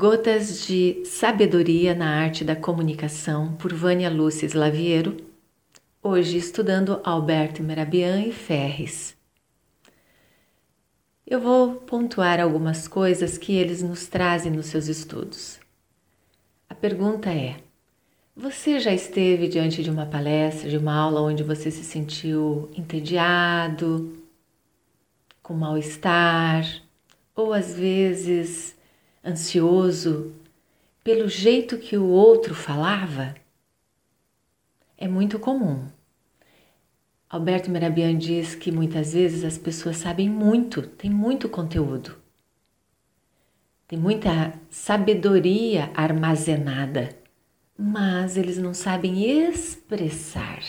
Gotas de Sabedoria na Arte da Comunicação, por Vânia Lúcia Slaviero. Hoje estudando Alberto Merabian e Ferres. Eu vou pontuar algumas coisas que eles nos trazem nos seus estudos. A pergunta é: você já esteve diante de uma palestra, de uma aula onde você se sentiu entediado, com mal-estar, ou às vezes ansioso pelo jeito que o outro falava? É muito comum. Alberto Merabian diz que muitas vezes as pessoas sabem muito, tem muito conteúdo, tem muita sabedoria armazenada, mas eles não sabem expressar.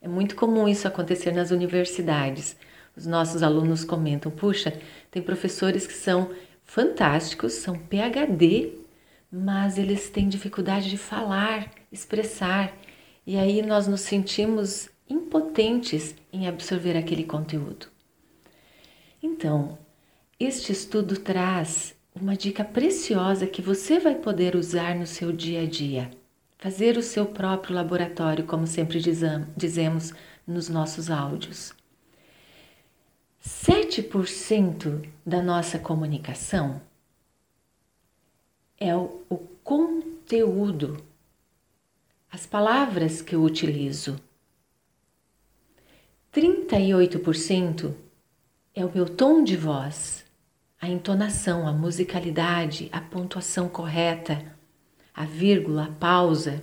É muito comum isso acontecer nas universidades. Os nossos alunos comentam: puxa, tem professores que são fantásticos, são PhD, mas eles têm dificuldade de falar, expressar, e aí nós nos sentimos impotentes em absorver aquele conteúdo. Então, este estudo traz uma dica preciosa que você vai poder usar no seu dia a dia. Fazer o seu próprio laboratório, como sempre dizemos nos nossos áudios. 7% da nossa comunicação é o, o conteúdo, as palavras que eu utilizo. 38% é o meu tom de voz, a entonação, a musicalidade, a pontuação correta, a vírgula, a pausa.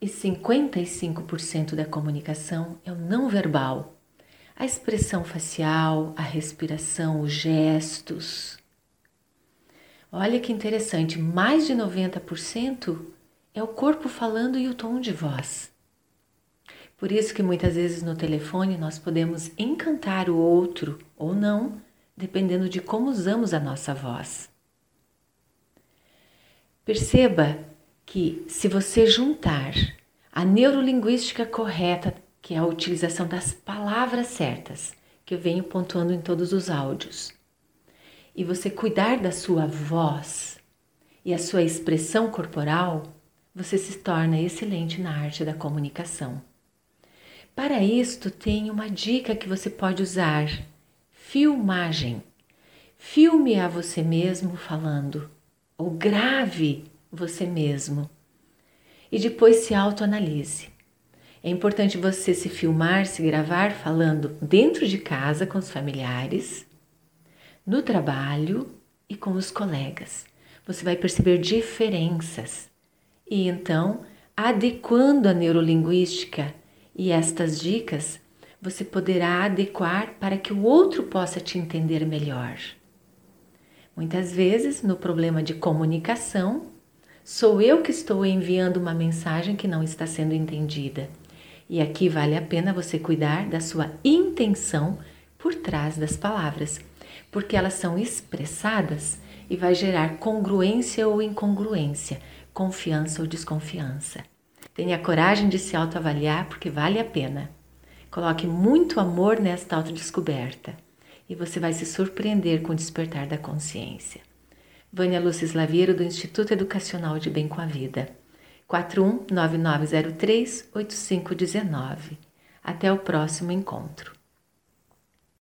E 55% da comunicação é o não verbal a expressão facial, a respiração, os gestos. Olha que interessante, mais de 90% é o corpo falando e o tom de voz. Por isso que muitas vezes no telefone nós podemos encantar o outro ou não, dependendo de como usamos a nossa voz. Perceba que se você juntar a neurolinguística correta que é a utilização das palavras certas, que eu venho pontuando em todos os áudios. E você cuidar da sua voz e a sua expressão corporal, você se torna excelente na arte da comunicação. Para isto, tem uma dica que você pode usar: filmagem. Filme a você mesmo falando, ou grave você mesmo, e depois se autoanalise. É importante você se filmar, se gravar falando dentro de casa com os familiares, no trabalho e com os colegas. Você vai perceber diferenças e então, adequando a neurolinguística e estas dicas, você poderá adequar para que o outro possa te entender melhor. Muitas vezes, no problema de comunicação, sou eu que estou enviando uma mensagem que não está sendo entendida. E aqui vale a pena você cuidar da sua intenção por trás das palavras, porque elas são expressadas e vai gerar congruência ou incongruência, confiança ou desconfiança. Tenha coragem de se autoavaliar porque vale a pena. Coloque muito amor nesta autodescoberta e você vai se surpreender com o despertar da consciência. Vânia Lúcia Slaviero, do Instituto Educacional de Bem com a Vida. 41 9903 8519. Até o próximo encontro.